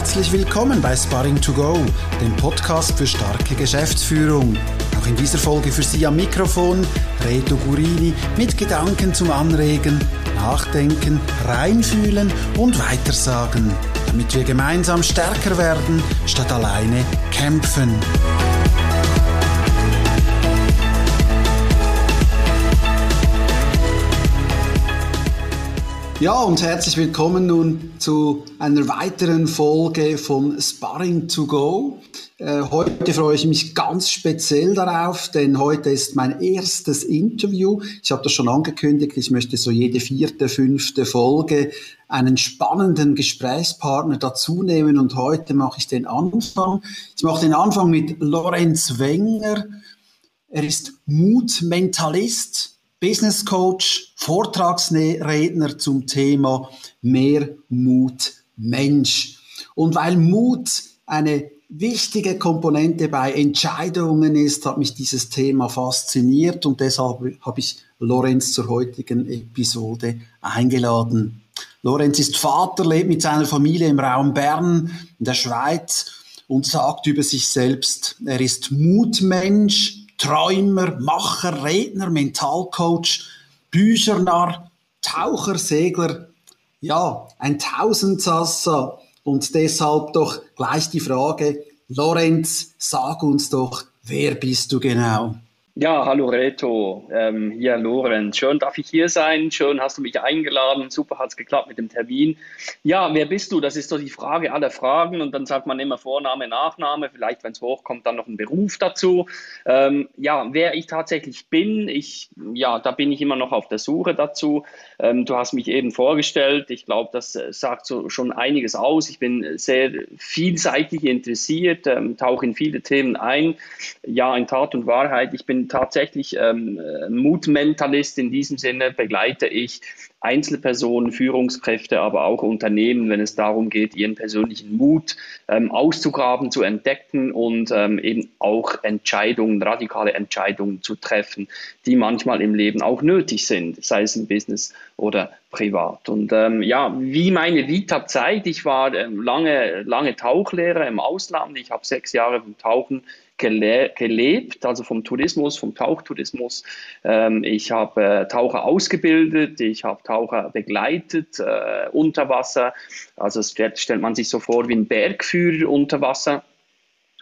Herzlich willkommen bei Sparring to Go, dem Podcast für starke Geschäftsführung. Auch in dieser Folge für Sie am Mikrofon Reto Gurini mit Gedanken zum Anregen, Nachdenken, Reinfühlen und Weitersagen, damit wir gemeinsam stärker werden, statt alleine kämpfen. Ja, und herzlich willkommen nun zu einer weiteren Folge von Sparring to Go. Äh, heute freue ich mich ganz speziell darauf, denn heute ist mein erstes Interview. Ich habe das schon angekündigt, ich möchte so jede vierte, fünfte Folge einen spannenden Gesprächspartner dazu nehmen und heute mache ich den Anfang. Ich mache den Anfang mit Lorenz Wenger. Er ist Mutmentalist Business Coach, Vortragsredner zum Thema Mehr Mut Mensch. Und weil Mut eine wichtige Komponente bei Entscheidungen ist, hat mich dieses Thema fasziniert und deshalb habe ich Lorenz zur heutigen Episode eingeladen. Lorenz ist Vater, lebt mit seiner Familie im Raum Bern in der Schweiz und sagt über sich selbst, er ist Mutmensch, Träumer, Macher, Redner, Mentalcoach, Büchernarr, Taucher, Segler, ja, ein Tausendsasser. Und deshalb doch gleich die Frage, Lorenz, sag uns doch, wer bist du genau? Ja, hallo Reto, ähm, hier Lorenz. Schön darf ich hier sein, schön hast du mich eingeladen, super hat es geklappt mit dem Termin. Ja, wer bist du? Das ist so die Frage aller Fragen und dann sagt man immer Vorname, Nachname, vielleicht wenn es hochkommt, dann noch ein Beruf dazu. Ähm, ja, wer ich tatsächlich bin, ich, ja, da bin ich immer noch auf der Suche dazu. Ähm, du hast mich eben vorgestellt, ich glaube, das äh, sagt so schon einiges aus. Ich bin sehr vielseitig interessiert, ähm, tauche in viele Themen ein. Ja, in Tat und Wahrheit, ich bin tatsächlich ähm, äh, Mutmentalist. In diesem Sinne begleite ich Einzelpersonen, Führungskräfte, aber auch Unternehmen, wenn es darum geht, ihren persönlichen Mut ähm, auszugraben, zu entdecken und ähm, eben auch Entscheidungen, radikale Entscheidungen zu treffen, die manchmal im Leben auch nötig sind, sei es im Business oder privat. Und ähm, ja, wie meine Vita zeigt, ich war ähm, lange, lange Tauchlehrer im Ausland. Ich habe sechs Jahre vom Tauchen gele gelebt, also vom Tourismus, vom Tauchtourismus. Ähm, ich habe äh, Taucher ausgebildet, ich habe Taucher begleitet äh, unter Wasser. Also stellt, stellt man sich so vor wie ein Bergführer unter Wasser.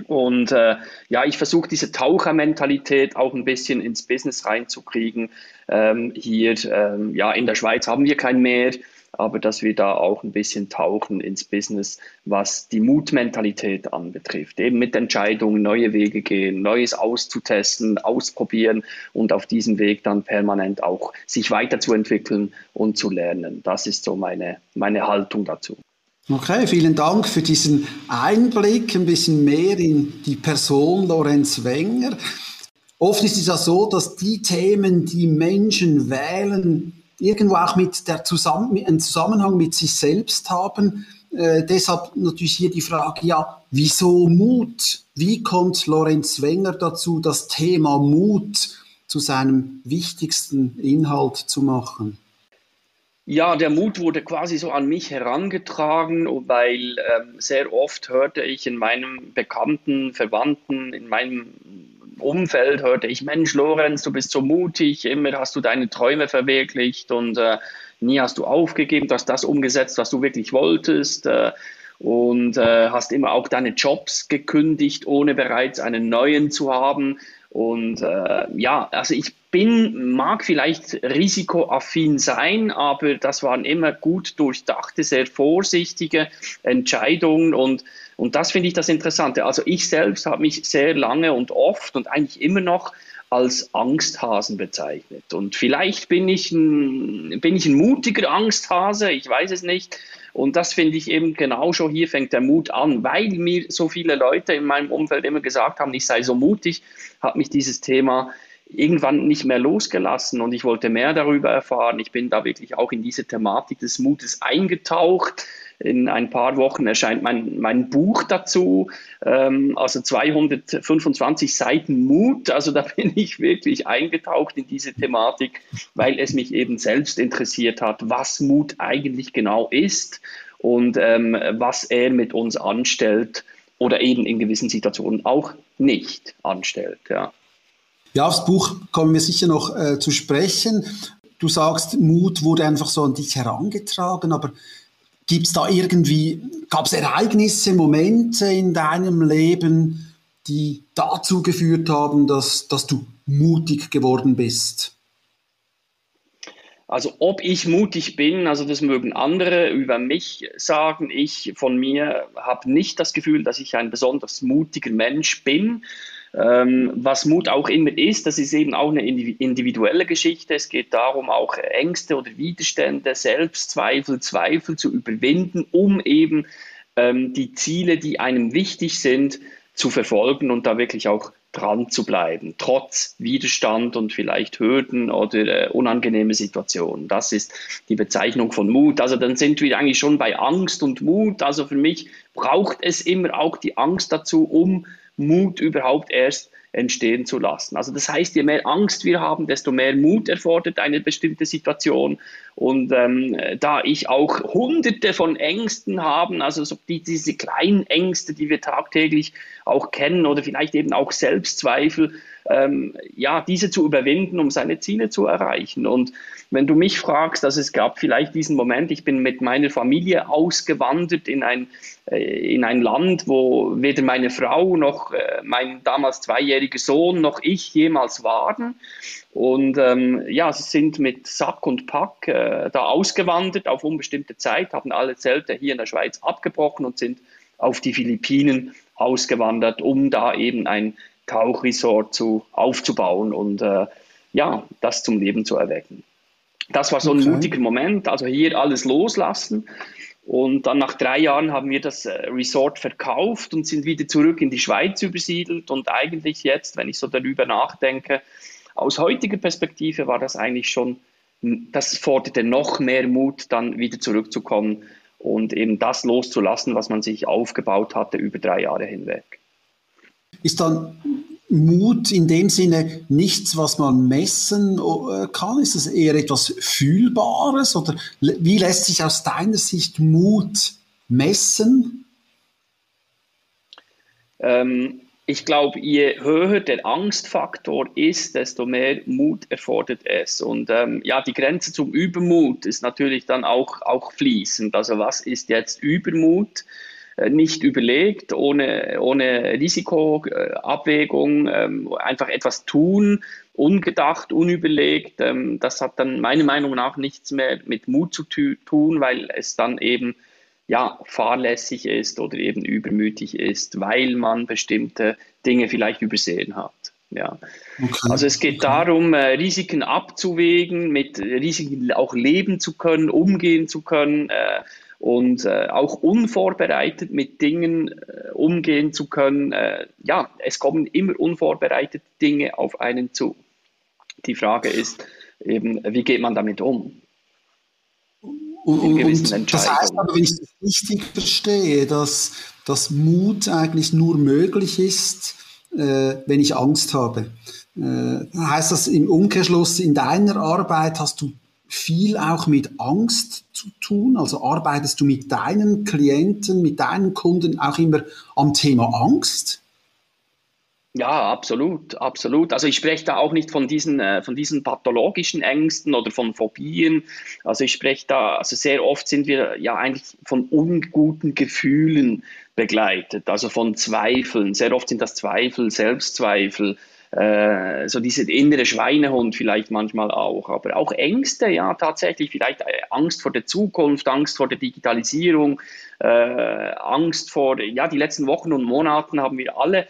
Und äh, ja, ich versuche diese Tauchermentalität auch ein bisschen ins Business reinzukriegen. Ähm, hier ähm, ja, in der Schweiz haben wir kein Meer aber dass wir da auch ein bisschen tauchen ins Business, was die Mutmentalität anbetrifft. Eben mit Entscheidungen, neue Wege gehen, Neues auszutesten, ausprobieren und auf diesem Weg dann permanent auch sich weiterzuentwickeln und zu lernen. Das ist so meine, meine Haltung dazu. Okay, vielen Dank für diesen Einblick, ein bisschen mehr in die Person Lorenz Wenger. Oft ist es ja so, dass die Themen, die Menschen wählen, irgendwo auch mit der Zusammen einen Zusammenhang mit sich selbst haben. Äh, deshalb natürlich hier die Frage, ja, wieso Mut? Wie kommt Lorenz Wenger dazu, das Thema Mut zu seinem wichtigsten Inhalt zu machen? Ja, der Mut wurde quasi so an mich herangetragen, weil ähm, sehr oft hörte ich in meinem Bekannten, Verwandten, in meinem Umfeld hörte ich, Mensch, Lorenz, du bist so mutig, immer hast du deine Träume verwirklicht und äh, nie hast du aufgegeben, du hast das umgesetzt, was du wirklich wolltest. Äh, und äh, hast immer auch deine Jobs gekündigt, ohne bereits einen neuen zu haben. Und äh, ja, also ich bin, mag vielleicht risikoaffin sein, aber das waren immer gut durchdachte, sehr vorsichtige Entscheidungen und und das finde ich das Interessante. Also ich selbst habe mich sehr lange und oft und eigentlich immer noch als Angsthasen bezeichnet. Und vielleicht bin ich ein, bin ich ein mutiger Angsthase, ich weiß es nicht. Und das finde ich eben genau schon hier fängt der Mut an, weil mir so viele Leute in meinem Umfeld immer gesagt haben, ich sei so mutig, hat mich dieses Thema irgendwann nicht mehr losgelassen und ich wollte mehr darüber erfahren. Ich bin da wirklich auch in diese Thematik des Mutes eingetaucht in ein paar Wochen erscheint mein, mein Buch dazu, ähm, also 225 Seiten Mut. Also da bin ich wirklich eingetaucht in diese Thematik, weil es mich eben selbst interessiert hat, was Mut eigentlich genau ist und ähm, was er mit uns anstellt oder eben in gewissen Situationen auch nicht anstellt. Ja. Ja, aufs Buch kommen wir sicher noch äh, zu sprechen. Du sagst, Mut wurde einfach so an dich herangetragen, aber gibt es da irgendwie, gab es Ereignisse, Momente in deinem Leben, die dazu geführt haben, dass, dass du mutig geworden bist? Also ob ich mutig bin, also das mögen andere über mich sagen. Ich von mir habe nicht das Gefühl, dass ich ein besonders mutiger Mensch bin. Ähm, was Mut auch immer ist, das ist eben auch eine individuelle Geschichte. Es geht darum, auch Ängste oder Widerstände, Selbstzweifel, Zweifel zu überwinden, um eben ähm, die Ziele, die einem wichtig sind, zu verfolgen und da wirklich auch dran zu bleiben, trotz Widerstand und vielleicht Hürden oder äh, unangenehme Situationen. Das ist die Bezeichnung von Mut. Also dann sind wir eigentlich schon bei Angst und Mut. Also für mich braucht es immer auch die Angst dazu, um Mut überhaupt erst entstehen zu lassen. Also das heißt, je mehr Angst wir haben, desto mehr Mut erfordert eine bestimmte Situation. Und ähm, da ich auch hunderte von Ängsten habe, also so die, diese kleinen Ängste, die wir tagtäglich auch kennen oder vielleicht eben auch Selbstzweifel, ähm, ja, diese zu überwinden, um seine Ziele zu erreichen. Und wenn du mich fragst, dass es gab vielleicht diesen Moment, ich bin mit meiner Familie ausgewandert in ein, äh, in ein Land, wo weder meine Frau noch äh, mein damals zweijähriger Sohn noch ich jemals waren. Und ähm, ja, sie sind mit Sack und Pack äh, da ausgewandert auf unbestimmte Zeit, haben alle Zelte hier in der Schweiz abgebrochen und sind auf die Philippinen ausgewandert, um da eben ein Tauchresort zu, aufzubauen und äh, ja, das zum Leben zu erwecken. Das war so ein okay. mutiger Moment, also hier alles loslassen. Und dann nach drei Jahren haben wir das äh, Resort verkauft und sind wieder zurück in die Schweiz übersiedelt. Und eigentlich jetzt, wenn ich so darüber nachdenke, aus heutiger Perspektive war das eigentlich schon, das forderte noch mehr Mut, dann wieder zurückzukommen und eben das loszulassen, was man sich aufgebaut hatte über drei Jahre hinweg. Ist dann Mut in dem Sinne nichts, was man messen äh, kann? Ist es eher etwas Fühlbares oder wie lässt sich aus deiner Sicht Mut messen? Ähm, ich glaube, je höher der Angstfaktor ist, desto mehr Mut erfordert es. Und ähm, ja, die Grenze zum Übermut ist natürlich dann auch, auch fließend. Also was ist jetzt Übermut? Nicht überlegt, ohne, ohne Risikoabwägung, ähm, einfach etwas tun, ungedacht, unüberlegt. Ähm, das hat dann meiner Meinung nach nichts mehr mit Mut zu tun, weil es dann eben ja, fahrlässig ist oder eben übermütig ist, weil man bestimmte Dinge vielleicht übersehen hat. Ja. Okay. Also es geht darum, äh, Risiken abzuwägen, mit Risiken auch leben zu können, umgehen zu können. Äh, und äh, auch unvorbereitet mit Dingen äh, umgehen zu können. Äh, ja, es kommen immer unvorbereitete Dinge auf einen zu. Die Frage ist eben, wie geht man damit um? Und, und das heißt aber, wenn ich das richtig verstehe, dass, dass Mut eigentlich nur möglich ist, äh, wenn ich Angst habe. Äh, heißt das im Umkehrschluss, in deiner Arbeit hast du viel auch mit Angst zu tun? Also arbeitest du mit deinen Klienten, mit deinen Kunden auch immer am Thema Angst? Ja, absolut, absolut. Also ich spreche da auch nicht von diesen, äh, von diesen pathologischen Ängsten oder von Phobien. Also ich spreche da, also sehr oft sind wir ja eigentlich von unguten Gefühlen begleitet, also von Zweifeln. Sehr oft sind das Zweifel, Selbstzweifel, äh, so diese innere Schweinehund vielleicht manchmal auch, aber auch Ängste, ja tatsächlich, vielleicht äh, Angst vor der Zukunft, Angst vor der Digitalisierung, äh, Angst vor, ja die letzten Wochen und Monaten haben wir alle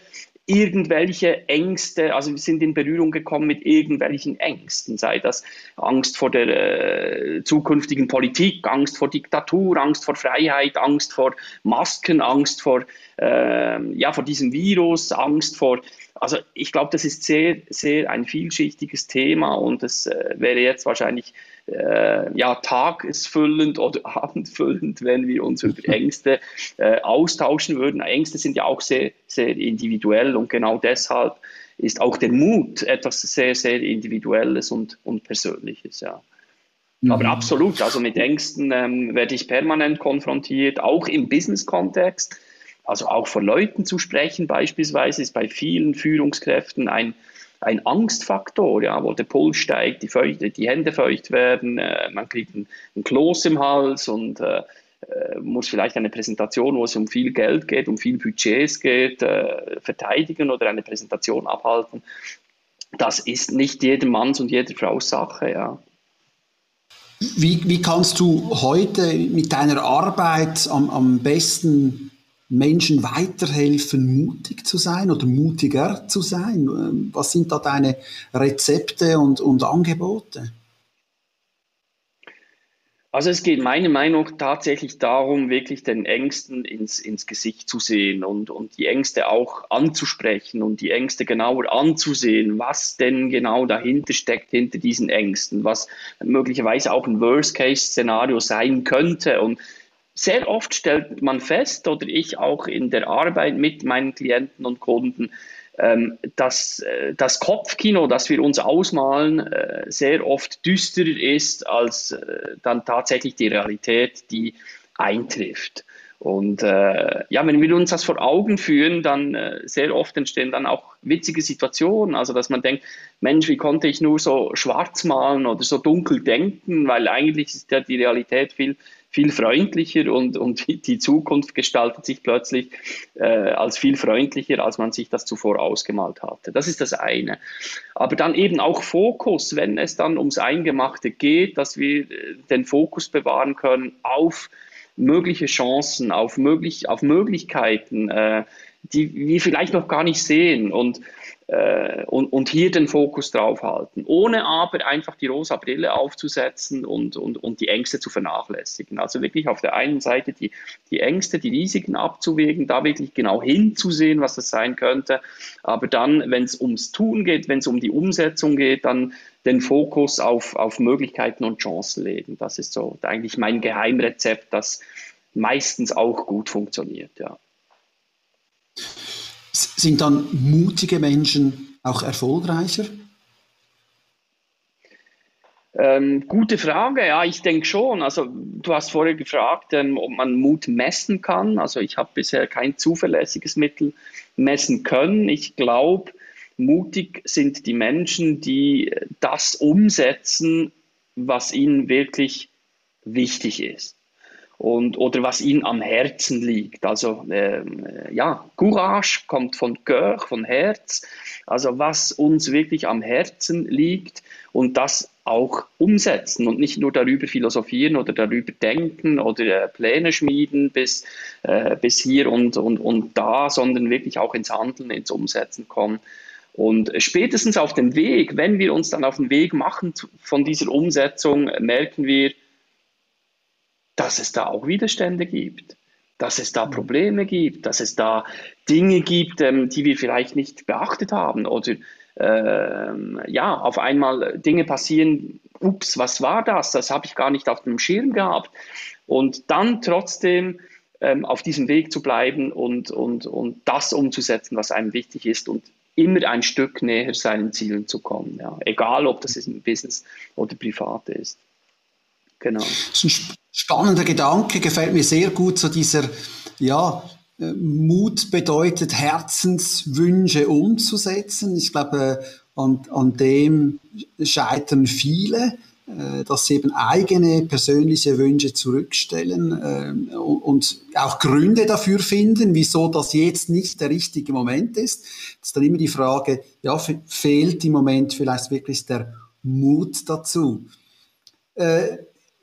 irgendwelche Ängste, also wir sind in Berührung gekommen mit irgendwelchen Ängsten, sei das Angst vor der äh, zukünftigen Politik, Angst vor Diktatur, Angst vor Freiheit, Angst vor Masken, Angst vor, äh, ja, vor diesem Virus, Angst vor, also ich glaube, das ist sehr, sehr ein vielschichtiges Thema und es äh, wäre jetzt wahrscheinlich äh, ja, tagesfüllend oder abendfüllend, wenn wir uns über Ängste äh, austauschen würden. Ängste sind ja auch sehr, sehr individuell und genau deshalb ist auch der Mut etwas sehr, sehr Individuelles und, und Persönliches, ja. Mhm. Aber absolut, also mit Ängsten ähm, werde ich permanent konfrontiert, auch im Business-Kontext. Also auch vor Leuten zu sprechen beispielsweise ist bei vielen Führungskräften ein, ein Angstfaktor, ja, wo der Puls steigt, die, feucht, die Hände feucht werden, äh, man kriegt ein, ein Kloß im Hals und äh, äh, muss vielleicht eine Präsentation, wo es um viel Geld geht, um viel Budgets geht, äh, verteidigen oder eine Präsentation abhalten. Das ist nicht jedem Manns und jeder Frau Sache, ja. Wie, wie kannst du heute mit deiner Arbeit am, am besten Menschen weiterhelfen, mutig zu sein oder mutiger zu sein? Was sind da deine Rezepte und, und Angebote? Also es geht meiner Meinung nach tatsächlich darum, wirklich den Ängsten ins, ins Gesicht zu sehen und, und die Ängste auch anzusprechen und die Ängste genauer anzusehen, was denn genau dahinter steckt, hinter diesen Ängsten, was möglicherweise auch ein Worst-Case-Szenario sein könnte. Und sehr oft stellt man fest, oder ich auch in der Arbeit mit meinen Klienten und Kunden, ähm, dass äh, das Kopfkino, das wir uns ausmalen, äh, sehr oft düsterer ist als äh, dann tatsächlich die Realität, die eintrifft. Und äh, ja, wenn wir uns das vor Augen führen, dann äh, sehr oft entstehen dann auch witzige Situationen. Also, dass man denkt, Mensch, wie konnte ich nur so schwarz malen oder so dunkel denken, weil eigentlich ist ja die Realität viel viel freundlicher und, und die Zukunft gestaltet sich plötzlich äh, als viel freundlicher, als man sich das zuvor ausgemalt hatte. Das ist das eine. Aber dann eben auch Fokus, wenn es dann ums Eingemachte geht, dass wir äh, den Fokus bewahren können auf mögliche Chancen, auf, möglich, auf Möglichkeiten, äh, die wir vielleicht noch gar nicht sehen. Und und, und hier den Fokus drauf halten, ohne aber einfach die rosa Brille aufzusetzen und, und, und die Ängste zu vernachlässigen. Also wirklich auf der einen Seite die, die Ängste, die Risiken abzuwägen, da wirklich genau hinzusehen, was das sein könnte, aber dann, wenn es ums Tun geht, wenn es um die Umsetzung geht, dann den Fokus auf, auf Möglichkeiten und Chancen legen. Das ist so eigentlich mein Geheimrezept, das meistens auch gut funktioniert, ja. Sind dann mutige Menschen auch erfolgreicher? Ähm, gute Frage, ja, ich denke schon. Also du hast vorher gefragt, ähm, ob man Mut messen kann. Also ich habe bisher kein zuverlässiges Mittel messen können. Ich glaube, mutig sind die Menschen, die das umsetzen, was ihnen wirklich wichtig ist und, oder was ihnen am Herzen liegt. Also ähm, ja, Courage kommt von Cœur, von Herz, also was uns wirklich am Herzen liegt und das auch umsetzen und nicht nur darüber philosophieren oder darüber denken oder äh, Pläne schmieden bis, äh, bis hier und, und, und da, sondern wirklich auch ins Handeln, ins Umsetzen kommen. Und spätestens auf dem Weg, wenn wir uns dann auf den Weg machen von dieser Umsetzung, merken wir, dass es da auch Widerstände gibt, dass es da mhm. Probleme gibt, dass es da Dinge gibt, ähm, die wir vielleicht nicht beachtet haben oder ähm, ja, auf einmal Dinge passieren, ups, was war das? Das habe ich gar nicht auf dem Schirm gehabt. Und dann trotzdem ähm, auf diesem Weg zu bleiben und, und, und das umzusetzen, was einem wichtig ist und immer ein Stück näher seinen Zielen zu kommen. Ja. Egal, ob das im Business oder privat ist. Genau. Das ist ein spannender Gedanke, gefällt mir sehr gut, so dieser, ja, äh, Mut bedeutet, Herzenswünsche umzusetzen. Ich glaube, an, an dem scheitern viele, äh, dass sie eben eigene persönliche Wünsche zurückstellen äh, und auch Gründe dafür finden, wieso das jetzt nicht der richtige Moment ist. Das ist dann immer die Frage, ja, fehlt im Moment vielleicht wirklich der Mut dazu.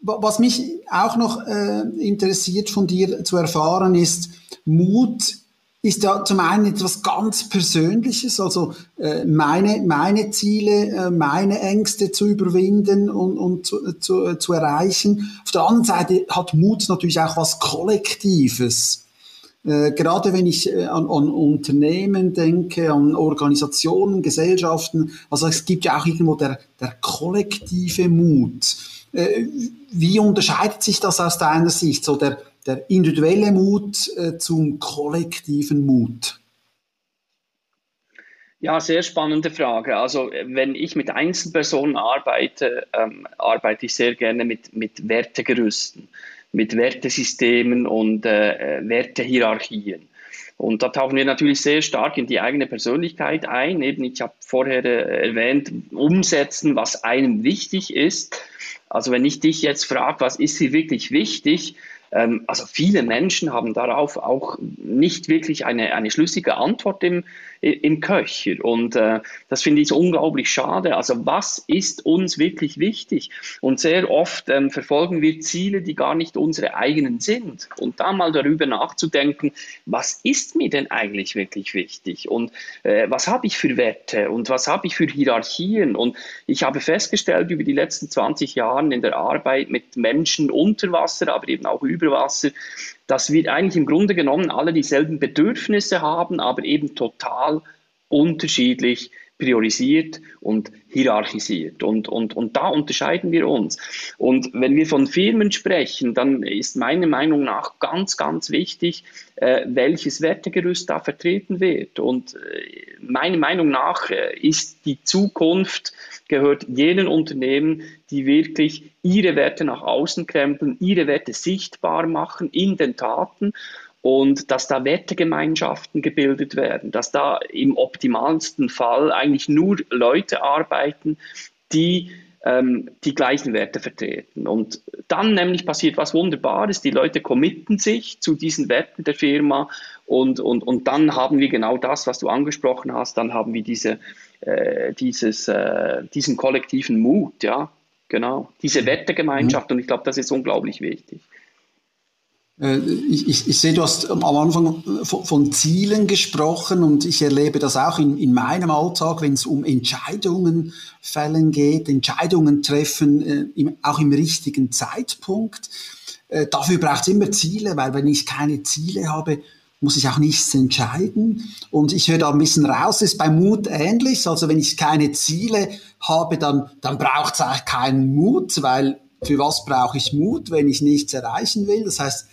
Was mich auch noch äh, interessiert von dir zu erfahren ist, Mut ist ja zum einen etwas ganz Persönliches, also äh, meine, meine Ziele, äh, meine Ängste zu überwinden und, und zu, zu, äh, zu erreichen. Auf der anderen Seite hat Mut natürlich auch was Kollektives. Äh, gerade wenn ich äh, an, an Unternehmen denke, an Organisationen, Gesellschaften, also es gibt ja auch irgendwo der, der kollektive Mut. Äh, wie unterscheidet sich das aus deiner Sicht, so der, der individuelle Mut äh, zum kollektiven Mut? Ja, sehr spannende Frage. Also wenn ich mit Einzelpersonen arbeite, ähm, arbeite ich sehr gerne mit, mit Wertegerüsten, mit Wertesystemen und äh, Wertehierarchien. Und da tauchen wir natürlich sehr stark in die eigene Persönlichkeit ein. Eben, ich habe vorher äh, erwähnt, umsetzen, was einem wichtig ist. Also wenn ich dich jetzt frage, was ist dir wirklich wichtig, ähm, also viele Menschen haben darauf auch nicht wirklich eine, eine schlüssige Antwort im, im Köcher. Und äh, das finde ich unglaublich schade. Also was ist uns wirklich wichtig? Und sehr oft ähm, verfolgen wir Ziele, die gar nicht unsere eigenen sind. Und da mal darüber nachzudenken, was ist mir denn eigentlich wirklich wichtig? Und äh, was habe ich für Werte? Und was habe ich für Hierarchien? Und ich habe festgestellt über die letzten 20 Jahre in der Arbeit mit Menschen unter Wasser, aber eben auch über Wasser, dass wir eigentlich im Grunde genommen alle dieselben Bedürfnisse haben, aber eben total unterschiedlich priorisiert und hierarchisiert. Und, und, und da unterscheiden wir uns. Und wenn wir von Firmen sprechen, dann ist meiner Meinung nach ganz, ganz wichtig, äh, welches Wertegerüst da vertreten wird. Und äh, meiner Meinung nach äh, ist die Zukunft gehört jenen Unternehmen, die wirklich ihre Werte nach außen krempeln, ihre Werte sichtbar machen in den Taten und dass da Wertegemeinschaften gebildet werden, dass da im optimalsten Fall eigentlich nur Leute arbeiten, die ähm, die gleichen Werte vertreten. Und dann nämlich passiert was Wunderbares, die Leute committen sich zu diesen Werten der Firma und, und, und dann haben wir genau das, was du angesprochen hast, dann haben wir diese, äh, dieses, äh, diesen kollektiven Mut, ja, genau, diese Wertegemeinschaft mhm. und ich glaube, das ist unglaublich wichtig. Äh, ich, ich, ich sehe, du hast am Anfang von, von, Zielen gesprochen und ich erlebe das auch in, in meinem Alltag, wenn es um Entscheidungen fällen geht, Entscheidungen treffen, äh, im, auch im richtigen Zeitpunkt. Äh, dafür braucht es immer Ziele, weil wenn ich keine Ziele habe, muss ich auch nichts entscheiden. Und ich höre da ein bisschen raus, ist bei Mut ähnlich. Also wenn ich keine Ziele habe, dann, dann braucht es eigentlich keinen Mut, weil für was brauche ich Mut, wenn ich nichts erreichen will? Das heißt,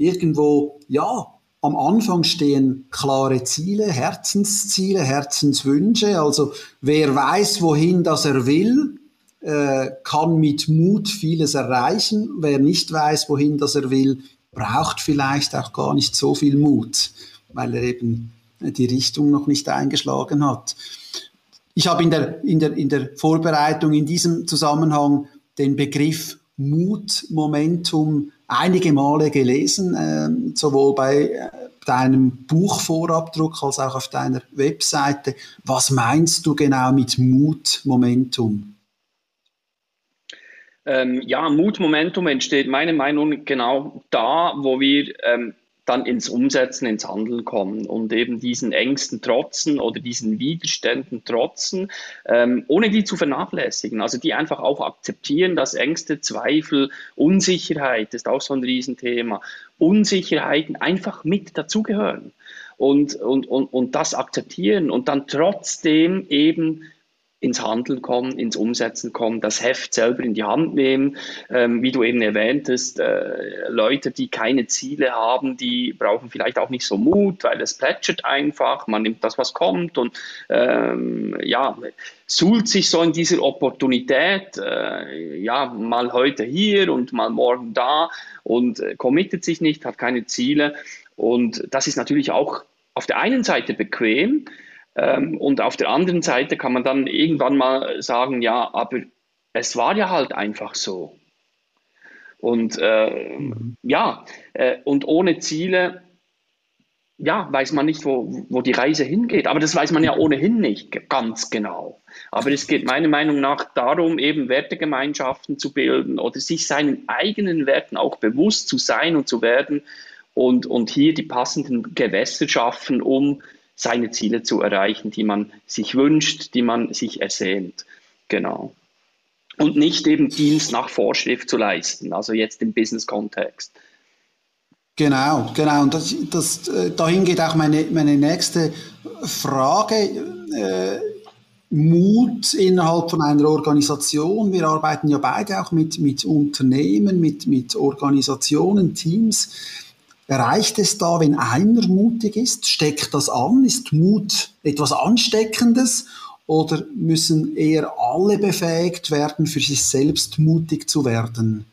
irgendwo, ja, am Anfang stehen klare Ziele, Herzensziele, Herzenswünsche. Also wer weiß, wohin das er will, äh, kann mit Mut vieles erreichen. Wer nicht weiß, wohin das er will, braucht vielleicht auch gar nicht so viel Mut, weil er eben die Richtung noch nicht eingeschlagen hat. Ich habe in der, in der, in der Vorbereitung in diesem Zusammenhang den Begriff Mut, Momentum einige Male gelesen, äh, sowohl bei äh, deinem Buchvorabdruck als auch auf deiner Webseite. Was meinst du genau mit Mut, Momentum? Ähm, ja, Mutmomentum entsteht meiner Meinung nach genau da, wo wir ähm, dann ins Umsetzen, ins Handeln kommen und eben diesen Ängsten trotzen oder diesen Widerständen trotzen, ähm, ohne die zu vernachlässigen. Also die einfach auch akzeptieren, dass Ängste, Zweifel, Unsicherheit ist auch so ein Riesenthema, Unsicherheiten einfach mit dazugehören. Und, und, und, und das akzeptieren und dann trotzdem eben ins Handeln kommen, ins Umsetzen kommen, das Heft selber in die Hand nehmen. Ähm, wie du eben erwähntest, äh, Leute, die keine Ziele haben, die brauchen vielleicht auch nicht so Mut, weil es plätschert einfach, man nimmt das, was kommt und ähm, ja, suhlt sich so in dieser Opportunität, äh, ja, mal heute hier und mal morgen da und äh, committet sich nicht, hat keine Ziele. Und das ist natürlich auch auf der einen Seite bequem, ähm, und auf der anderen Seite kann man dann irgendwann mal sagen, ja, aber es war ja halt einfach so. Und äh, mhm. ja, äh, und ohne Ziele, ja, weiß man nicht, wo, wo die Reise hingeht. Aber das weiß man ja ohnehin nicht ganz genau. Aber es geht meiner Meinung nach darum, eben Wertegemeinschaften zu bilden oder sich seinen eigenen Werten auch bewusst zu sein und zu werden und, und hier die passenden Gewässer schaffen, um seine Ziele zu erreichen, die man sich wünscht, die man sich ersehnt. Genau. Und nicht eben Dienst nach Vorschrift zu leisten, also jetzt im Business-Kontext. Genau, genau. Und das, das, äh, dahin geht auch meine, meine nächste Frage. Äh, Mut innerhalb von einer Organisation. Wir arbeiten ja beide auch mit, mit Unternehmen, mit, mit Organisationen, Teams. Reicht es da, wenn einer mutig ist? Steckt das an? Ist Mut etwas Ansteckendes? Oder müssen eher alle befähigt werden, für sich selbst mutig zu werden?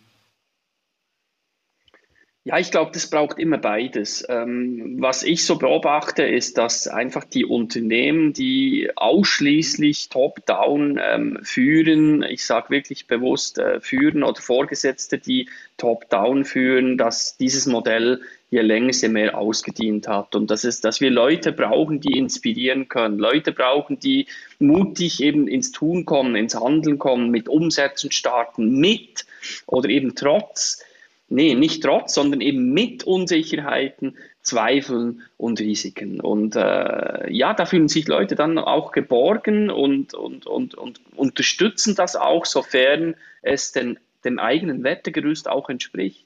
Ja, ich glaube, das braucht immer beides. Ähm, was ich so beobachte, ist, dass einfach die Unternehmen, die ausschließlich top-down ähm, führen, ich sage wirklich bewusst äh, führen oder Vorgesetzte, die top-down führen, dass dieses Modell je länger, je mehr ausgedient hat. Und das ist, dass wir Leute brauchen, die inspirieren können. Leute brauchen, die mutig eben ins Tun kommen, ins Handeln kommen, mit Umsetzen starten, mit oder eben trotz nee, nicht trotz, sondern eben mit Unsicherheiten, Zweifeln und Risiken. Und äh, ja, da fühlen sich Leute dann auch geborgen und, und, und, und unterstützen das auch, sofern es den, dem eigenen Wertegerüst auch entspricht.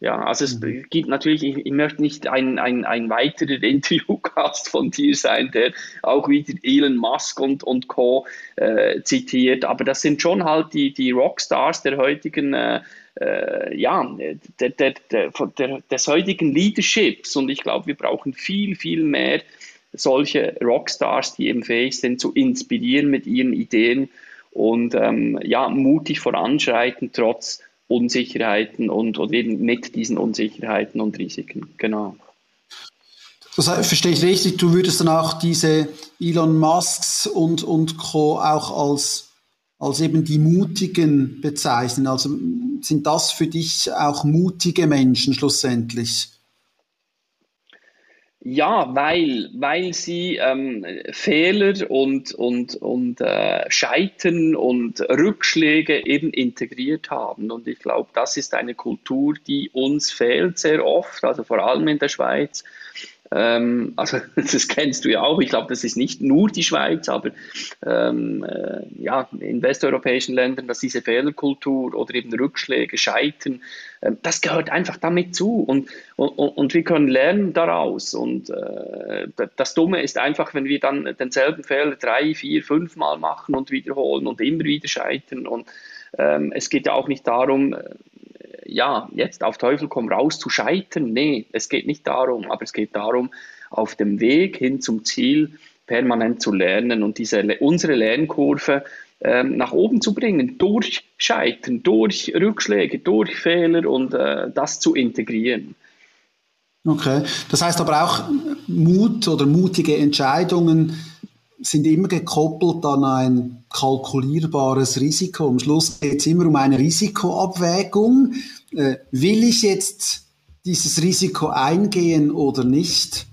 Ja, also es mhm. gibt natürlich, ich, ich, möchte nicht ein, ein, ein weiterer Interviewcast von dir sein, der auch wieder Elon Musk und, und Co. Äh, zitiert, aber das sind schon halt die, die Rockstars der heutigen äh, äh, ja, der, der, der, des heutigen Leaderships. Und ich glaube, wir brauchen viel, viel mehr solche Rockstars, die eben fähig sind zu inspirieren mit ihren Ideen und ähm, ja, mutig voranschreiten, trotz Unsicherheiten und, und eben mit diesen Unsicherheiten und Risiken. Genau. Das verstehe ich richtig, du würdest dann auch diese Elon Musks und, und Co. auch als, als eben die Mutigen bezeichnen. Also sind das für dich auch mutige Menschen schlussendlich? Ja, weil, weil sie ähm, Fehler und, und, und äh, Scheitern und Rückschläge eben integriert haben. Und ich glaube, das ist eine Kultur, die uns fehlt sehr oft, also vor allem in der Schweiz. Ähm, also das kennst du ja auch. Ich glaube, das ist nicht nur die Schweiz, aber ähm, äh, ja, in westeuropäischen Ländern, dass diese Fehlerkultur oder eben Rückschläge, Scheitern, äh, das gehört einfach damit zu und, und, und wir können lernen daraus. Und äh, das Dumme ist einfach, wenn wir dann denselben Fehler drei, vier, fünf Mal machen und wiederholen und immer wieder scheitern. Und ähm, es geht ja auch nicht darum, äh, ja, jetzt auf Teufel komm raus zu scheitern. Nee, es geht nicht darum, aber es geht darum, auf dem Weg hin zum Ziel permanent zu lernen und diese, unsere Lernkurve ähm, nach oben zu bringen, durch Scheitern, durch Rückschläge, durch Fehler und äh, das zu integrieren. Okay, das heißt aber auch Mut oder mutige Entscheidungen sind immer gekoppelt an ein kalkulierbares Risiko. Am Schluss geht es immer um eine Risikoabwägung. Äh, will ich jetzt dieses Risiko eingehen oder nicht?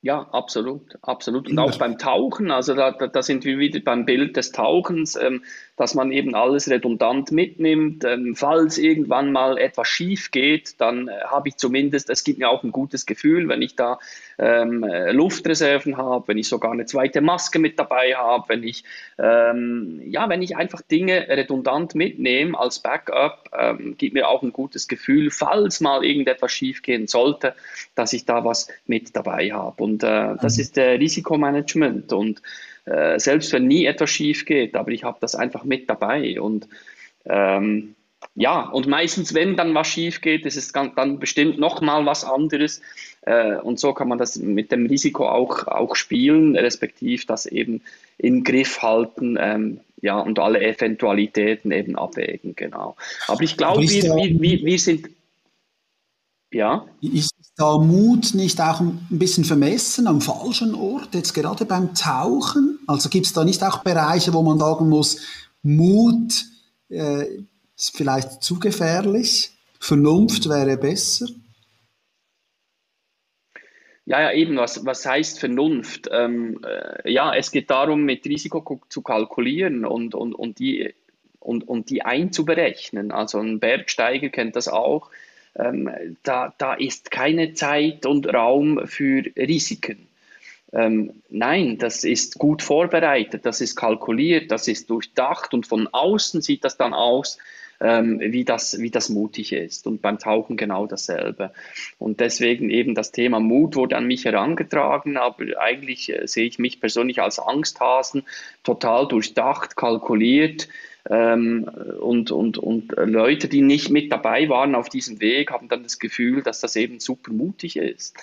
Ja, absolut, absolut. Und auch beim Tauchen, also da, da, da sind wir wieder beim Bild des Tauchens. Ähm, dass man eben alles redundant mitnimmt. Ähm, falls irgendwann mal etwas schief geht, dann äh, habe ich zumindest, es gibt mir auch ein gutes Gefühl, wenn ich da ähm, äh, Luftreserven habe, wenn ich sogar eine zweite Maske mit dabei habe, wenn ich, ähm, ja, wenn ich einfach Dinge redundant mitnehme als Backup, ähm, gibt mir auch ein gutes Gefühl, falls mal irgendetwas schief gehen sollte, dass ich da was mit dabei habe. Und äh, das mhm. ist der Risikomanagement und äh, selbst wenn nie etwas schief geht, aber ich habe das einfach mit dabei und ähm, ja, und meistens, wenn dann was schief geht, ist es dann bestimmt nochmal was anderes. Äh, und so kann man das mit dem Risiko auch, auch spielen, respektive das eben im Griff halten ähm, ja, und alle Eventualitäten eben abwägen, genau. Aber ich glaube, wir, wir, wir, wir sind. Ja. Ist da Mut nicht auch ein bisschen vermessen am falschen Ort, jetzt gerade beim Tauchen? Also gibt es da nicht auch Bereiche, wo man sagen muss, Mut äh, ist vielleicht zu gefährlich, Vernunft wäre besser? Ja, ja, eben, was, was heißt Vernunft? Ähm, äh, ja, es geht darum, mit Risiko zu kalkulieren und, und, und, die, und, und die einzuberechnen. Also ein Bergsteiger kennt das auch ähm, da, da ist keine Zeit und Raum für Risiken. Ähm, nein, das ist gut vorbereitet, das ist kalkuliert, das ist durchdacht und von außen sieht das dann aus, ähm, wie, das, wie das mutig ist. Und beim Tauchen genau dasselbe. Und deswegen eben das Thema Mut wurde an mich herangetragen, aber eigentlich äh, sehe ich mich persönlich als Angsthasen, total durchdacht, kalkuliert, Ähm, und, und, und Leute, die nicht mit dabei waren auf diesem Weg, haben dann das Gefühl, dass das eben super mutig ist.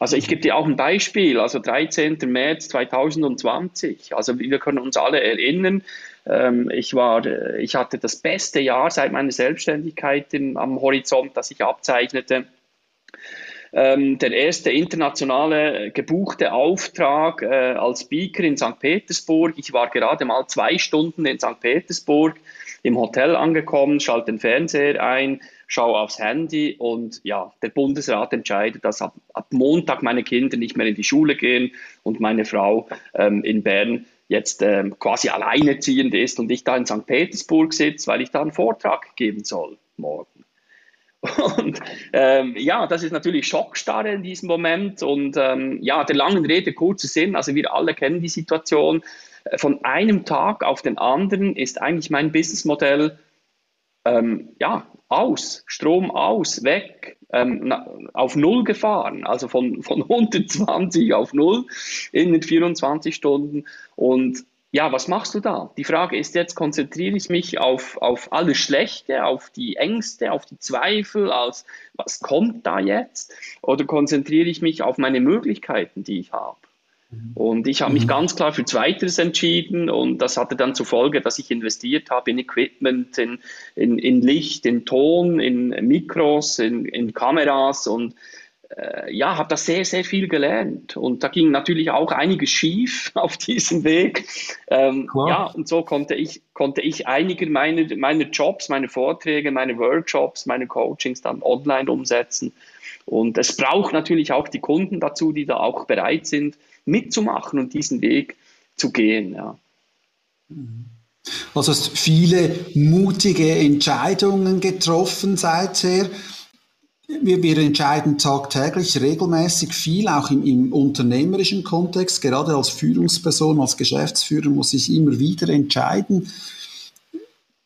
Also ich gebe dir auch ein Beispiel, also 13. März 2020. Also wir können uns alle erinnern, ähm, ich, war, ich hatte das beste Jahr seit meiner Selbstständigkeit im, am Horizont, das ich abzeichnete. Ähm, der erste internationale gebuchte Auftrag äh, als Speaker in St. Petersburg. Ich war gerade mal zwei Stunden in St. Petersburg im Hotel angekommen, schalte den Fernseher ein, schaue aufs Handy und ja, der Bundesrat entscheidet, dass ab, ab Montag meine Kinder nicht mehr in die Schule gehen und meine Frau ähm, in Bern jetzt ähm, quasi alleinerziehend ist und ich da in St. Petersburg sitze, weil ich da einen Vortrag geben soll morgen. Und ähm, ja, das ist natürlich Schockstarre in diesem Moment. Und ähm, ja, der langen Rede kurzer Sinn, also wir alle kennen die Situation. Von einem Tag auf den anderen ist eigentlich mein Businessmodell ähm, ja, aus, Strom aus, weg, ähm, auf Null gefahren, also von, von 120 auf Null in den 24 Stunden. Und ja, was machst du da? Die Frage ist jetzt, konzentriere ich mich auf, auf alles Schlechte, auf die Ängste, auf die Zweifel, als was kommt da jetzt? Oder konzentriere ich mich auf meine Möglichkeiten, die ich habe? Mhm. Und ich habe mich mhm. ganz klar für Zweiteres entschieden und das hatte dann zur Folge, dass ich investiert habe in Equipment, in, in, in Licht, in Ton, in Mikros, in, in Kameras und ja, habe da sehr, sehr viel gelernt. Und da ging natürlich auch einiges schief auf diesem Weg. Ähm, ja, und so konnte ich, konnte ich einige meiner, meiner Jobs, meine Vorträge, meine Workshops, meine Coachings dann online umsetzen. Und es braucht natürlich auch die Kunden dazu, die da auch bereit sind, mitzumachen und diesen Weg zu gehen. Ja. Also hast viele mutige Entscheidungen getroffen seither. Wir, wir entscheiden tagtäglich regelmäßig viel, auch im, im, unternehmerischen Kontext. Gerade als Führungsperson, als Geschäftsführer muss ich immer wieder entscheiden.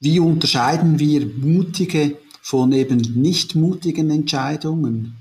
Wie unterscheiden wir mutige von eben nicht mutigen Entscheidungen?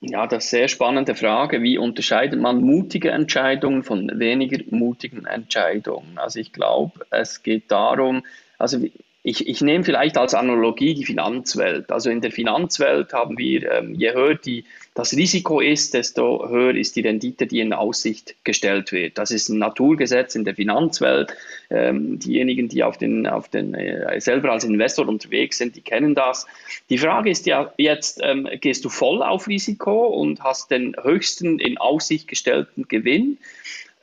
Ja, das ist eine sehr spannende Frage. Wie unterscheidet man mutige Entscheidungen von weniger mutigen Entscheidungen? Also ich glaube, es geht darum, also ich, ich nehme vielleicht als Analogie die Finanzwelt. Also in der Finanzwelt haben wir, ähm, je höher die, das Risiko ist, desto höher ist die Rendite, die in Aussicht gestellt wird. Das ist ein Naturgesetz in der Finanzwelt. Ähm, diejenigen, die auf den, auf den, äh, selber als Investor unterwegs sind, die kennen das. Die Frage ist ja jetzt, ähm, gehst du voll auf Risiko und hast den höchsten in Aussicht gestellten Gewinn?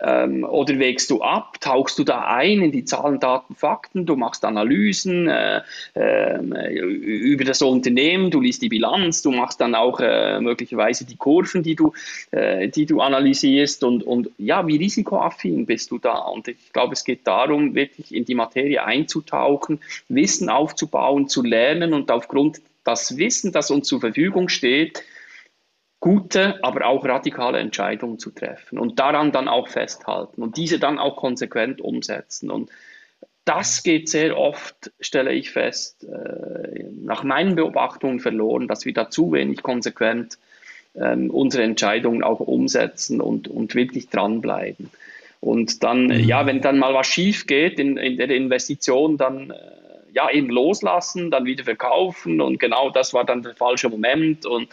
Ähm, oder wägst du ab, tauchst du da ein in die Zahlen, Daten, Fakten, du machst Analysen äh, äh, über das Unternehmen, du liest die Bilanz, du machst dann auch äh, möglicherweise die Kurven, die du, äh, die du analysierst und, und ja, wie risikoaffin bist du da? Und ich glaube, es geht darum, wirklich in die Materie einzutauchen, Wissen aufzubauen, zu lernen und aufgrund das Wissen, das uns zur Verfügung steht, gute, aber auch radikale Entscheidungen zu treffen und daran dann auch festhalten und diese dann auch konsequent umsetzen. Und das geht sehr oft, stelle ich fest, äh, nach meinen Beobachtungen verloren, dass wir da zu wenig konsequent ähm, unsere Entscheidungen auch umsetzen und, und wirklich dranbleiben. Und dann, mhm. ja, wenn dann mal was schief geht in, in der Investition, dann äh, ja eben loslassen, dann wieder verkaufen und genau das war dann der falsche Moment und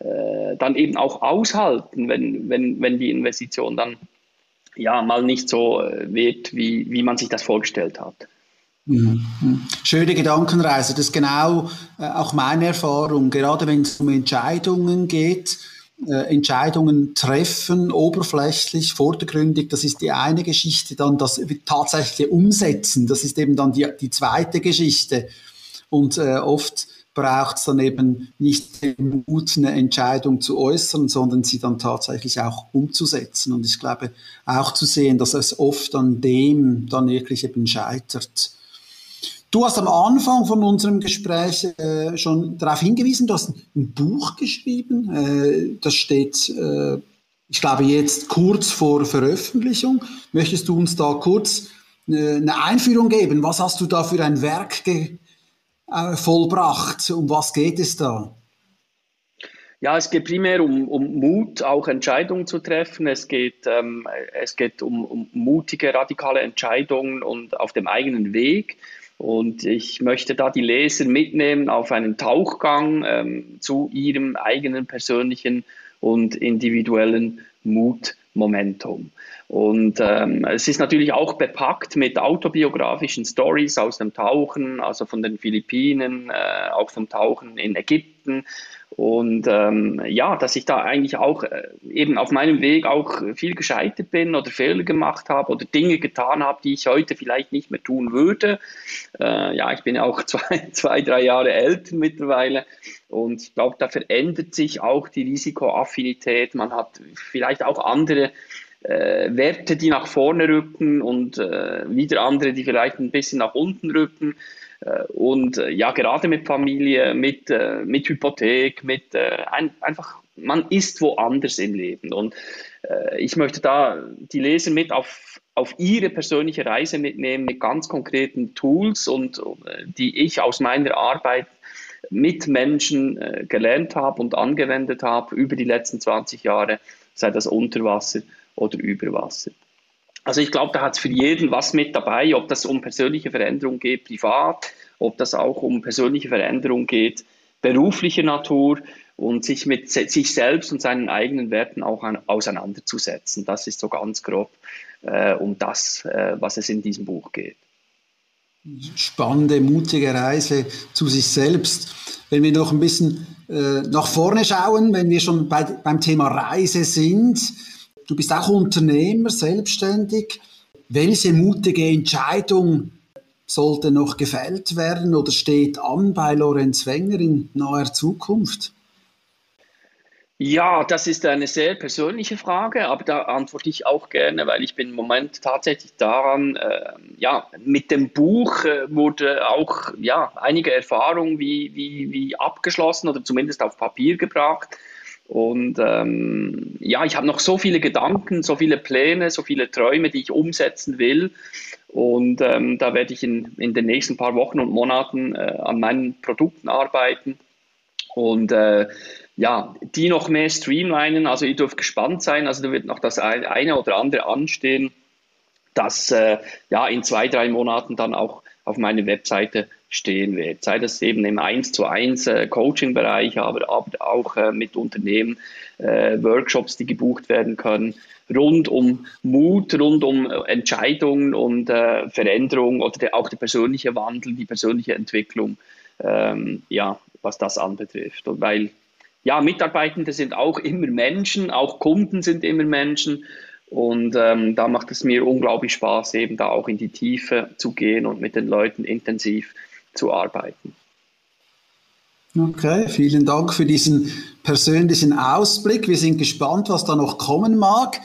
äh, dann eben auch aushalten, wenn, wenn, wenn die Investition dann ja mal nicht so äh, wird, wie, wie man sich das vorgestellt hat. Mhm. Schöne Gedankenreise, das ist genau äh, auch meine Erfahrung, gerade wenn es um Entscheidungen geht. Entscheidungen treffen, oberflächlich, vordergründig, das ist die eine Geschichte, dann das tatsächliche Umsetzen, das ist eben dann die, die zweite Geschichte. Und äh, oft braucht es dann eben nicht den Mut, eine Entscheidung zu äußern, sondern sie dann tatsächlich auch umzusetzen. Und ich glaube auch zu sehen, dass es oft an dem dann wirklich eben scheitert. Du hast am Anfang von unserem Gespräch äh, schon darauf hingewiesen, du hast ein Buch geschrieben. Äh, das steht, äh, ich glaube, jetzt kurz vor Veröffentlichung. Möchtest du uns da kurz äh, eine Einführung geben? Was hast du da für ein Werk ge äh, vollbracht. Um was geht es da? Ja, es geht primär um, um Mut, auch Entscheidungen zu treffen. Es geht, ähm, es geht um, um mutige, radikale Entscheidungen und auf dem eigenen Weg. Und ich möchte da die Leser mitnehmen auf einen Tauchgang ähm, zu ihrem eigenen persönlichen und individuellen Mutmomentum. Und ähm, es ist natürlich auch bepackt mit autobiografischen Stories aus dem Tauchen, also von den Philippinen, äh, auch vom Tauchen in Ägypten. Und ähm, ja, dass ich da eigentlich auch äh, eben auf meinem Weg auch viel gescheitert bin oder Fehler gemacht habe oder Dinge getan habe, die ich heute vielleicht nicht mehr tun würde. Äh, ja, ich bin auch zwei, zwei, drei Jahre älter mittlerweile. Und ich glaube, da verändert sich auch die Risikoaffinität. Man hat vielleicht auch andere äh, Werte, die nach vorne rücken und äh, wieder andere, die vielleicht ein bisschen nach unten rücken. Äh, und äh, ja, gerade mit Familie, mit, äh, mit Hypothek, mit ein, einfach, man ist woanders im Leben. Und ich möchte da die Leser mit auf, auf ihre persönliche Reise mitnehmen mit ganz konkreten Tools und die ich aus meiner Arbeit mit Menschen gelernt habe und angewendet habe über die letzten 20 Jahre, sei das unter Wasser oder über Wasser. Also ich glaube, da hat es für jeden was mit dabei, ob das um persönliche Veränderung geht, privat, ob das auch um persönliche Veränderung geht, berufliche Natur und sich mit sich selbst und seinen eigenen Werten auch an, auseinanderzusetzen. Das ist so ganz grob äh, um das, äh, was es in diesem Buch geht. Spannende, mutige Reise zu sich selbst. Wenn wir noch ein bisschen äh, nach vorne schauen, wenn wir schon bei, beim Thema Reise sind, Du bist auch Unternehmer, selbstständig. Welche mutige Entscheidung sollte noch gefällt werden oder steht an bei Lorenz Wenger in naher Zukunft? Ja, das ist eine sehr persönliche Frage, aber da antworte ich auch gerne, weil ich bin im Moment tatsächlich daran, äh, ja, mit dem Buch äh, wurde auch, ja, einige Erfahrungen wie, wie, wie abgeschlossen oder zumindest auf Papier gebracht. Und ähm, ja, ich habe noch so viele Gedanken, so viele Pläne, so viele Träume, die ich umsetzen will. Und ähm, da werde ich in, in den nächsten paar Wochen und Monaten äh, an meinen Produkten arbeiten und äh, ja, die noch mehr streamlinen. Also ihr dürft gespannt sein. Also da wird noch das eine oder andere anstehen, das äh, ja in zwei, drei Monaten dann auch auf meiner Webseite stehen wird. Sei das eben im 1 zu 1 äh, Coaching-Bereich, aber, auch äh, mit Unternehmen, äh, Workshops, die gebucht werden können, rund um Mut, rund um Entscheidungen und äh, Veränderung oder der, auch der persönliche Wandel, die persönliche Entwicklung, ähm, ja, was das anbetrifft. Und weil ja, Mitarbeitende sind auch immer Menschen, auch Kunden sind immer Menschen. Und ähm, da macht es mir unglaublich Spaß, eben da auch in die Tiefe zu gehen und mit den Leuten intensiv zu arbeiten. Okay, vielen Dank für diesen persönlichen Ausblick. Wir sind gespannt, was da noch kommen mag.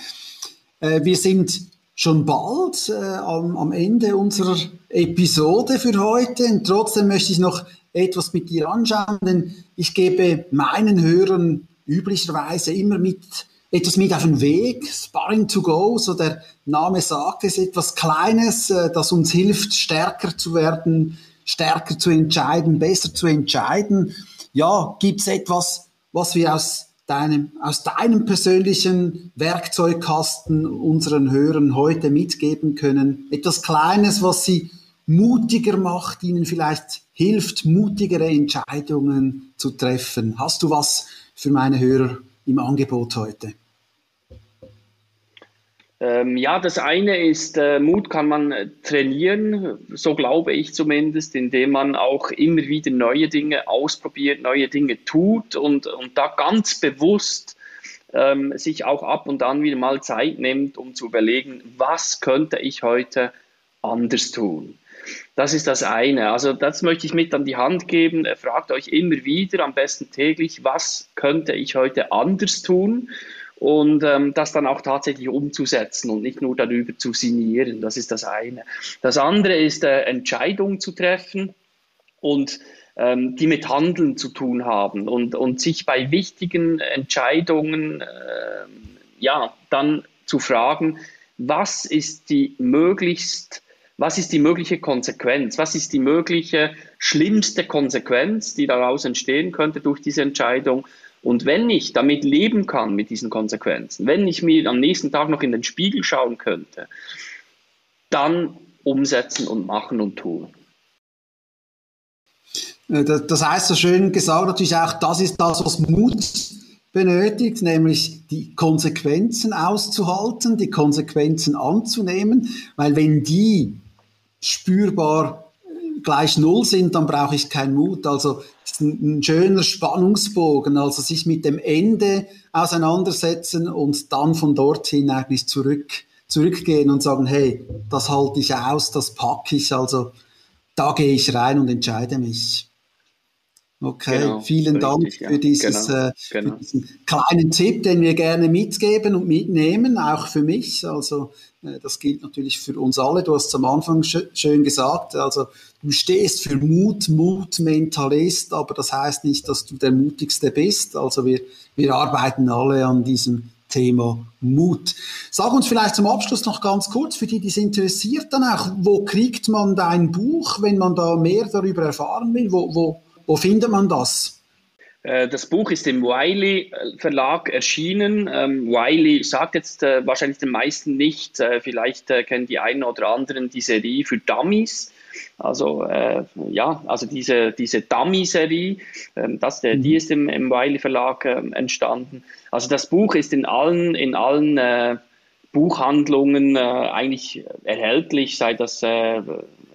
Äh, wir sind schon bald äh, am, am, Ende unserer Episode für heute. Und trotzdem möchte ich noch etwas mit dir anschauen, denn ich gebe meinen Hörern üblicherweise immer mit etwas mit auf den Weg. Sparring to go, so der Name sagt es, etwas Kleines, äh, das uns hilft, stärker zu werden, stärker zu entscheiden, besser zu entscheiden. Ja, gibt es etwas, was wir aus deinem, aus deinem persönlichen Werkzeugkasten unseren Hörern heute mitgeben können? Etwas Kleines, was sie mutiger macht, ihnen vielleicht hilft, mutigere Entscheidungen zu treffen. Hast du was für meine Hörer im Angebot heute? Ähm, ja, das eine ist, äh, Mut kann man äh, trainieren, so glaube ich zumindest, indem man auch immer wieder neue Dinge ausprobiert, neue Dinge tut und, und da ganz bewusst ähm, sich auch ab und an wieder mal Zeit nimmt, um zu überlegen, was könnte ich heute anders tun. Das ist das eine. Also das möchte ich mit an die Hand geben. Fragt euch immer wieder, am besten täglich, was könnte ich heute anders tun? Und ähm, das dann auch tatsächlich umzusetzen und nicht nur darüber zu sinnieren. Das ist das eine. Das andere ist äh, Entscheidungen zu treffen und ähm, die mit Handeln zu tun haben und, und sich bei wichtigen Entscheidungen äh, ja dann zu fragen, was ist die möglichst was ist die mögliche Konsequenz? Was ist die mögliche schlimmste Konsequenz, die daraus entstehen könnte durch diese Entscheidung? Und wenn ich damit leben kann, mit diesen Konsequenzen, wenn ich mir am nächsten Tag noch in den Spiegel schauen könnte, dann umsetzen und machen und tun. Äh, das heißt so schön gesagt natürlich auch, das ist das, was Mut benötigt, nämlich die Konsequenzen auszuhalten, die Konsequenzen anzunehmen, weil wenn die spürbar gleich null sind, dann brauche ich keinen Mut. Also ist ein, ein schöner Spannungsbogen, also sich mit dem Ende auseinandersetzen und dann von dorthin eigentlich zurück, zurückgehen und sagen, hey, das halte ich aus, das packe ich, also da gehe ich rein und entscheide mich. Okay, genau, vielen Dank ja. für, dieses, genau, äh, genau. für diesen kleinen Tipp, den wir gerne mitgeben und mitnehmen, auch für mich. Also äh, das gilt natürlich für uns alle. Du hast es am Anfang sch schön gesagt, also du stehst für Mut, Mutmentalist, aber das heißt nicht, dass du der mutigste bist. Also wir, wir arbeiten alle an diesem Thema Mut. Sag uns vielleicht zum Abschluss noch ganz kurz, für die, die es interessiert dann auch, wo kriegt man dein Buch, wenn man da mehr darüber erfahren will? Wo, wo, wo findet man das? Äh, das Buch ist im Wiley äh, Verlag erschienen. Ähm, Wiley sagt jetzt äh, wahrscheinlich den meisten nicht. vielleicht kennen die einen oder anderen die Serie für Dummies. Also äh, ja, also diese, diese Dummy-Serie, ähm, das, der, die mhm. ist im, im Wiley Verlag äh, entstanden. Also das Buch ist in allen, in allen äh, Buchhandlungen eigentlich erhältlich, sei das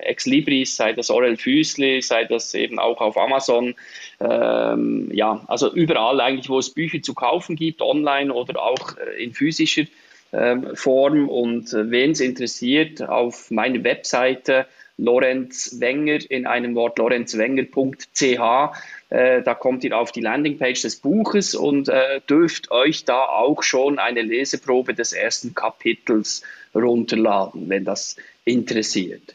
Ex Libris, sei das Orel Füßli, sei das eben auch auf Amazon. Ähm, ja, also überall eigentlich, wo es Bücher zu kaufen gibt, online oder auch äh, in physischer ähm, Form. Und äh, wen es interessiert, auf meiner Webseite Lorenz Wenger in einem Wort lorenzwenger.ch. Äh, da kommt ihr auf die Landingpage des Buches und äh, dürft euch da auch schon eine Leseprobe des ersten Kapitels runterladen, wenn das interessiert.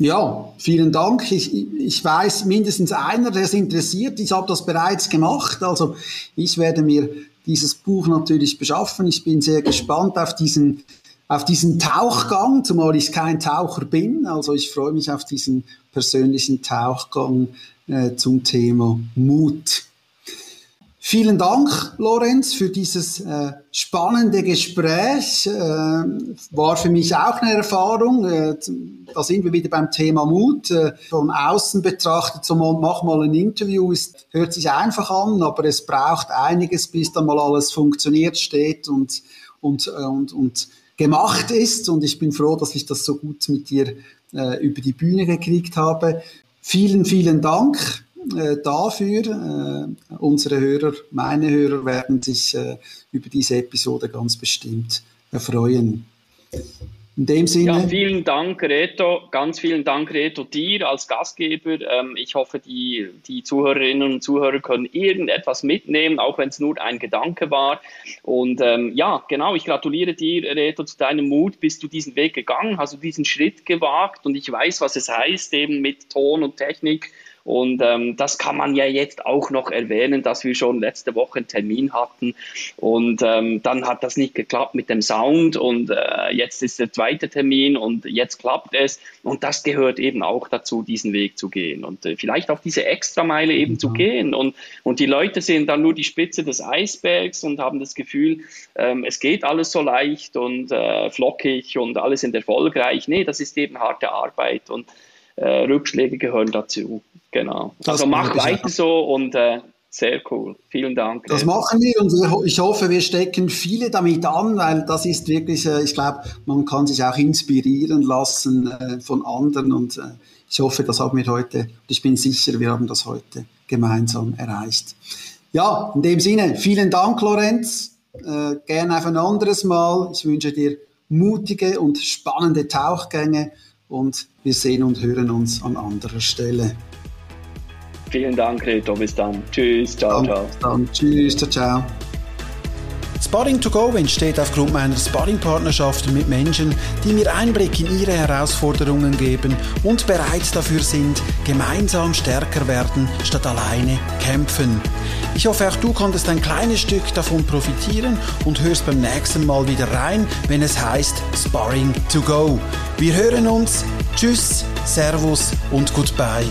Ja, vielen Dank. Ich, ich weiß mindestens einer, der es interessiert. Ich habe das bereits gemacht. Also ich werde mir dieses Buch natürlich beschaffen. Ich bin sehr gespannt auf diesen, auf diesen Tauchgang, zumal ich kein Taucher bin. Also ich freue mich auf diesen persönlichen Tauchgang äh, zum Thema Mut. Vielen Dank, Lorenz, für dieses äh, spannende Gespräch. Äh, war für mich auch eine Erfahrung. Äh, da sind wir wieder beim Thema Mut. Äh, von außen betrachtet, so mach mal ein Interview, ist, hört sich einfach an, aber es braucht einiges, bis dann mal alles funktioniert, steht und, und, äh, und, und gemacht ist. Und ich bin froh, dass ich das so gut mit dir äh, über die Bühne gekriegt habe. Vielen, vielen Dank dafür. Äh, unsere Hörer, meine Hörer werden sich äh, über diese Episode ganz bestimmt erfreuen. In dem Sinne. Ja, vielen Dank, Reto. Ganz vielen Dank, Reto, dir als Gastgeber. Ähm, ich hoffe, die, die Zuhörerinnen und Zuhörer können irgendetwas mitnehmen, auch wenn es nur ein Gedanke war. Und ähm, ja, genau, ich gratuliere dir, Reto, zu deinem Mut. Bist du diesen Weg gegangen, hast du diesen Schritt gewagt und ich weiß, was es heißt, eben mit Ton und Technik und ähm, das kann man ja jetzt auch noch erwähnen, dass wir schon letzte Woche einen Termin hatten. Und ähm, dann hat das nicht geklappt mit dem Sound. Und äh, jetzt ist der zweite Termin und jetzt klappt es. Und das gehört eben auch dazu, diesen Weg zu gehen. Und äh, vielleicht auch diese Extrameile eben mhm. zu gehen. Und, und die Leute sehen dann nur die Spitze des Eisbergs und haben das Gefühl, ähm, es geht alles so leicht und äh, flockig und alles sind erfolgreich. Nee, das ist eben harte Arbeit. Und äh, Rückschläge gehören dazu. Genau. Das also mach weiter so und äh, sehr cool. Vielen Dank. Das machen wir und ich hoffe, wir stecken viele damit an, weil das ist wirklich, äh, ich glaube, man kann sich auch inspirieren lassen äh, von anderen und äh, ich hoffe, das haben wir heute, ich bin sicher, wir haben das heute gemeinsam erreicht. Ja, in dem Sinne, vielen Dank, Lorenz. Gerne auf ein anderes Mal. Ich wünsche dir mutige und spannende Tauchgänge und wir sehen und hören uns an anderer Stelle. Vielen Dank, Reto. Bis dann. Tschüss. Ciao, ciao. Dann. Tschüss. Ciao, ciao. Sparring to Go entsteht aufgrund meiner Sparring-Partnerschaften mit Menschen, die mir Einblick in ihre Herausforderungen geben und bereit dafür sind, gemeinsam stärker werden, statt alleine kämpfen. Ich hoffe, auch du konntest ein kleines Stück davon profitieren und hörst beim nächsten Mal wieder rein, wenn es heißt Sparring to Go. Wir hören uns. Tschüss, Servus und Goodbye.